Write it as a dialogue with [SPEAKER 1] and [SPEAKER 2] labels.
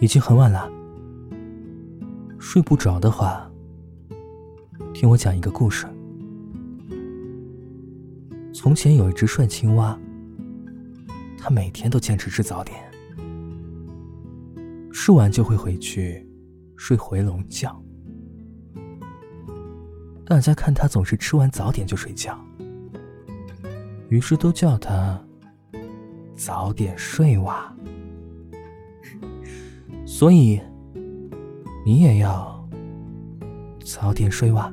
[SPEAKER 1] 已经很晚了，睡不着的话，听我讲一个故事。从前有一只帅青蛙，它每天都坚持吃早点，吃完就会回去睡回笼觉。大家看它总是吃完早点就睡觉，于是都叫它“早点睡哇”。所以，你也要早点睡哇。